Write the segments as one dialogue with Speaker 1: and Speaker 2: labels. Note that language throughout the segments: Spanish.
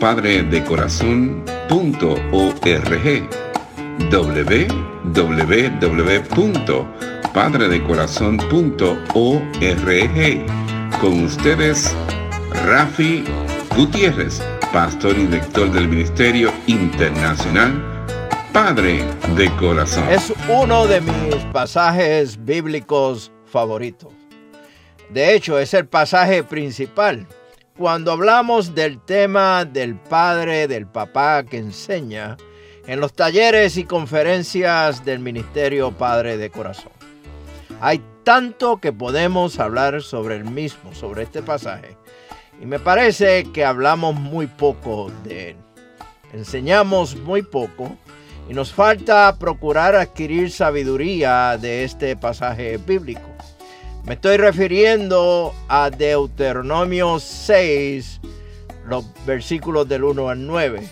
Speaker 1: www.padredecorazon.org www.padredecorazon.org Con ustedes, Rafi Gutiérrez, pastor y director del Ministerio Internacional Padre de Corazón.
Speaker 2: Es uno de mis pasajes bíblicos favoritos. De hecho, es el pasaje principal. Cuando hablamos del tema del padre, del papá que enseña en los talleres y conferencias del Ministerio Padre de Corazón. Hay tanto que podemos hablar sobre el mismo, sobre este pasaje. Y me parece que hablamos muy poco de él. Enseñamos muy poco y nos falta procurar adquirir sabiduría de este pasaje bíblico. Me estoy refiriendo a Deuteronomio 6, los versículos del 1 al 9.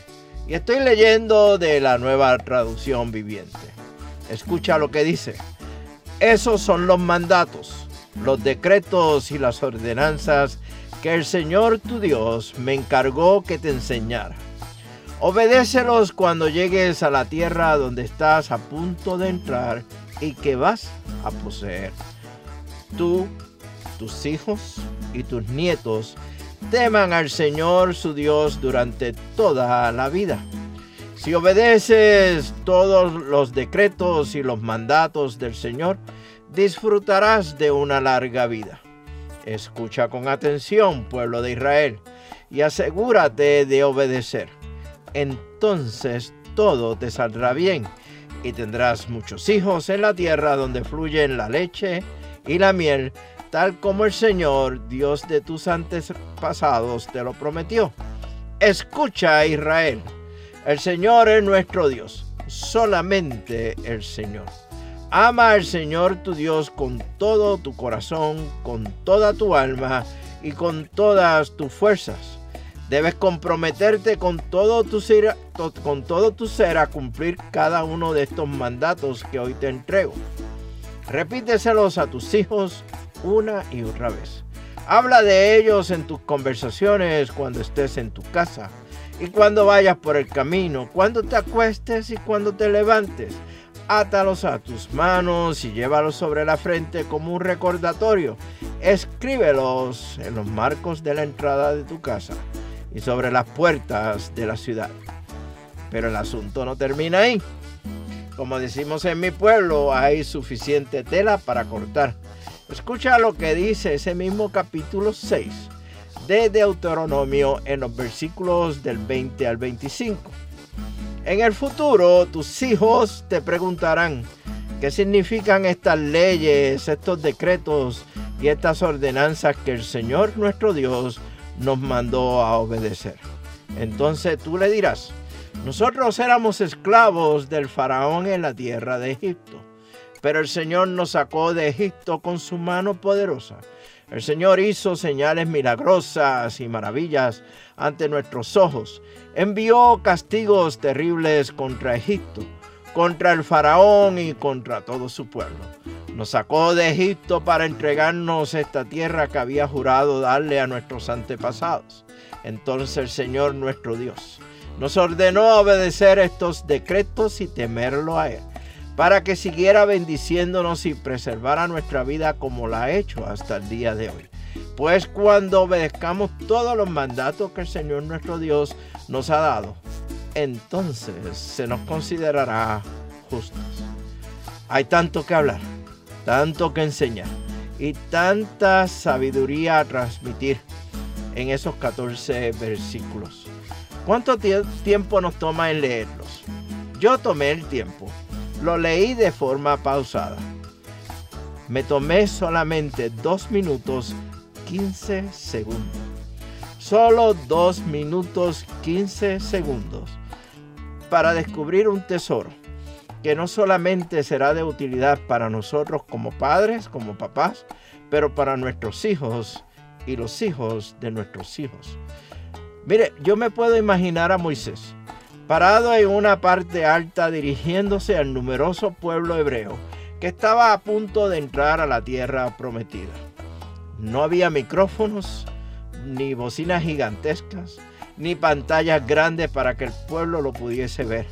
Speaker 2: Y estoy leyendo de la nueva traducción viviente. Escucha lo que dice. Esos son los mandatos, los decretos y las ordenanzas que el Señor tu Dios me encargó que te enseñara. Obedécelos cuando llegues a la tierra donde estás a punto de entrar y que vas a poseer tú, tus hijos y tus nietos teman al Señor su Dios durante toda la vida. Si obedeces todos los decretos y los mandatos del Señor, disfrutarás de una larga vida. Escucha con atención, pueblo de Israel, y asegúrate de obedecer. Entonces todo te saldrá bien y tendrás muchos hijos en la tierra donde fluyen la leche y la miel, tal como el Señor, Dios de tus antepasados, te lo prometió. Escucha, Israel, el Señor es nuestro Dios, solamente el Señor. Ama al Señor tu Dios con todo tu corazón, con toda tu alma y con todas tus fuerzas. Debes comprometerte con todo, tu ser, con todo tu ser a cumplir cada uno de estos mandatos que hoy te entrego. Repíteselos a tus hijos una y otra vez. Habla de ellos en tus conversaciones cuando estés en tu casa y cuando vayas por el camino, cuando te acuestes y cuando te levantes. Átalos a tus manos y llévalos sobre la frente como un recordatorio. Escríbelos en los marcos de la entrada de tu casa y sobre las puertas de la ciudad. Pero el asunto no termina ahí. Como decimos en mi pueblo, hay suficiente tela para cortar. Escucha lo que dice ese mismo capítulo 6 de Deuteronomio en los versículos del 20 al 25. En el futuro tus hijos te preguntarán qué significan estas leyes, estos decretos y estas ordenanzas que el Señor nuestro Dios nos mandó a obedecer. Entonces tú le dirás, nosotros éramos esclavos del faraón en la tierra de Egipto, pero el Señor nos sacó de Egipto con su mano poderosa. El Señor hizo señales milagrosas y maravillas ante nuestros ojos. Envió castigos terribles contra Egipto, contra el faraón y contra todo su pueblo. Nos sacó de Egipto para entregarnos esta tierra que había jurado darle a nuestros antepasados. Entonces el Señor nuestro Dios nos ordenó obedecer estos decretos y temerlo a Él, para que siguiera bendiciéndonos y preservara nuestra vida como la ha hecho hasta el día de hoy. Pues cuando obedezcamos todos los mandatos que el Señor nuestro Dios nos ha dado, entonces se nos considerará justos. Hay tanto que hablar, tanto que enseñar y tanta sabiduría a transmitir en esos 14 versículos. ¿Cuánto tiempo nos toma en leerlos? Yo tomé el tiempo. Lo leí de forma pausada. Me tomé solamente 2 minutos 15 segundos. Solo 2 minutos 15 segundos para descubrir un tesoro que no solamente será de utilidad para nosotros como padres, como papás, pero para nuestros hijos y los hijos de nuestros hijos. Mire, yo me puedo imaginar a Moisés parado en una parte alta dirigiéndose al numeroso pueblo hebreo que estaba a punto de entrar a la tierra prometida. No había micrófonos, ni bocinas gigantescas, ni pantallas grandes para que el pueblo lo pudiese ver.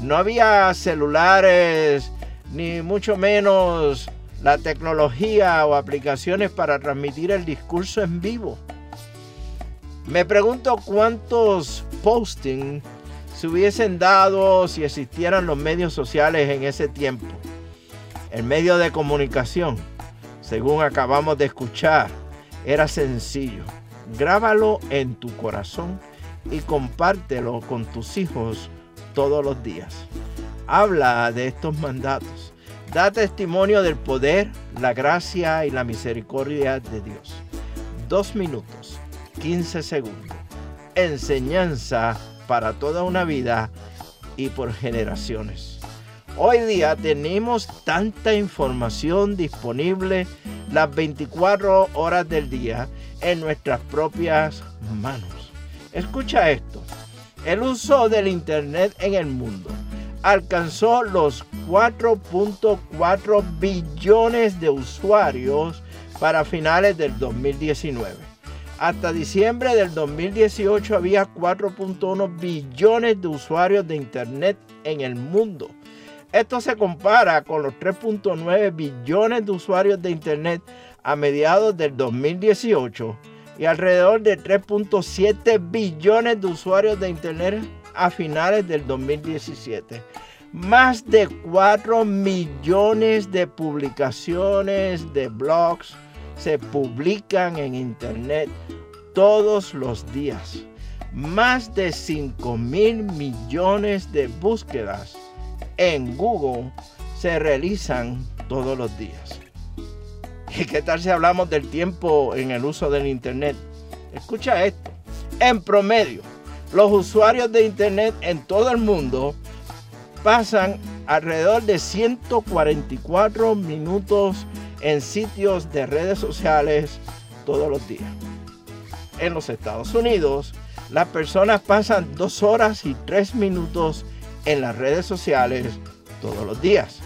Speaker 2: No había celulares, ni mucho menos la tecnología o aplicaciones para transmitir el discurso en vivo. Me pregunto cuántos postings se hubiesen dado si existieran los medios sociales en ese tiempo. El medio de comunicación, según acabamos de escuchar, era sencillo. Grábalo en tu corazón y compártelo con tus hijos todos los días. Habla de estos mandatos. Da testimonio del poder, la gracia y la misericordia de Dios. Dos minutos, 15 segundos. Enseñanza para toda una vida y por generaciones. Hoy día tenemos tanta información disponible las 24 horas del día en nuestras propias manos. Escucha esto. El uso del Internet en el mundo alcanzó los 4.4 billones de usuarios para finales del 2019. Hasta diciembre del 2018 había 4.1 billones de usuarios de Internet en el mundo. Esto se compara con los 3.9 billones de usuarios de Internet a mediados del 2018 y alrededor de 3.7 billones de usuarios de Internet a finales del 2017. Más de 4 millones de publicaciones de blogs se publican en Internet todos los días. Más de 5 mil millones de búsquedas en Google se realizan todos los días. ¿Y qué tal si hablamos del tiempo en el uso del Internet? Escucha esto. En promedio, los usuarios de Internet en todo el mundo pasan alrededor de 144 minutos en sitios de redes sociales todos los días. En los Estados Unidos, las personas pasan 2 horas y 3 minutos en las redes sociales todos los días.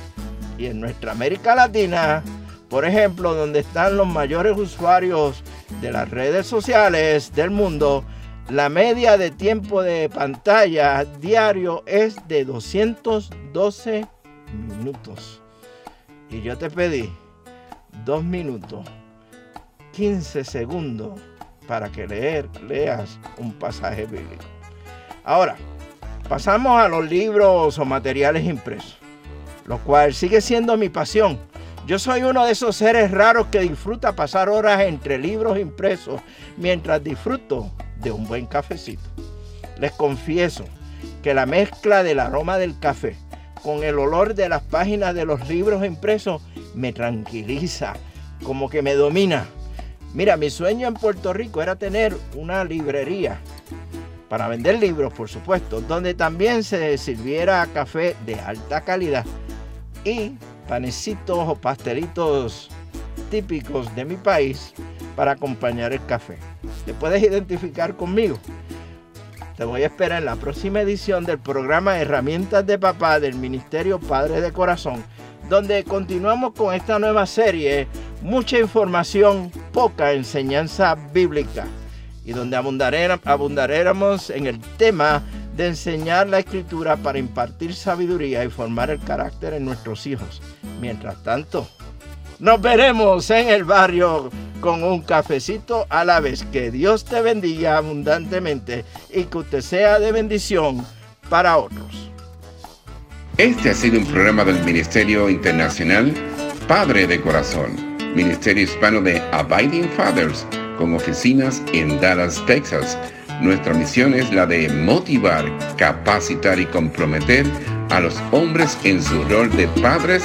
Speaker 2: Y en nuestra América Latina, por ejemplo, donde están los mayores usuarios de las redes sociales del mundo, la media de tiempo de pantalla diario es de 212 minutos. Y yo te pedí dos minutos, 15 segundos para que leer, leas un pasaje bíblico. Ahora, pasamos a los libros o materiales impresos, lo cual sigue siendo mi pasión yo soy uno de esos seres raros que disfruta pasar horas entre libros impresos mientras disfruto de un buen cafecito. Les confieso que la mezcla del aroma del café con el olor de las páginas de los libros impresos me tranquiliza, como que me domina. Mira, mi sueño en Puerto Rico era tener una librería para vender libros, por supuesto, donde también se sirviera café de alta calidad y panecitos o pastelitos típicos de mi país para acompañar el café. Te puedes identificar conmigo. Te voy a esperar en la próxima edición del programa Herramientas de Papá del Ministerio Padre de Corazón, donde continuamos con esta nueva serie, mucha información, poca enseñanza bíblica, y donde abundaremos en el tema de enseñar la escritura para impartir sabiduría y formar el carácter en nuestros hijos. Mientras tanto, nos veremos en el barrio con un cafecito a la vez. Que Dios te bendiga abundantemente y que usted sea de bendición para otros.
Speaker 1: Este ha sido un programa del Ministerio Internacional Padre de Corazón, Ministerio Hispano de Abiding Fathers, con oficinas en Dallas, Texas. Nuestra misión es la de motivar, capacitar y comprometer a los hombres en su rol de padres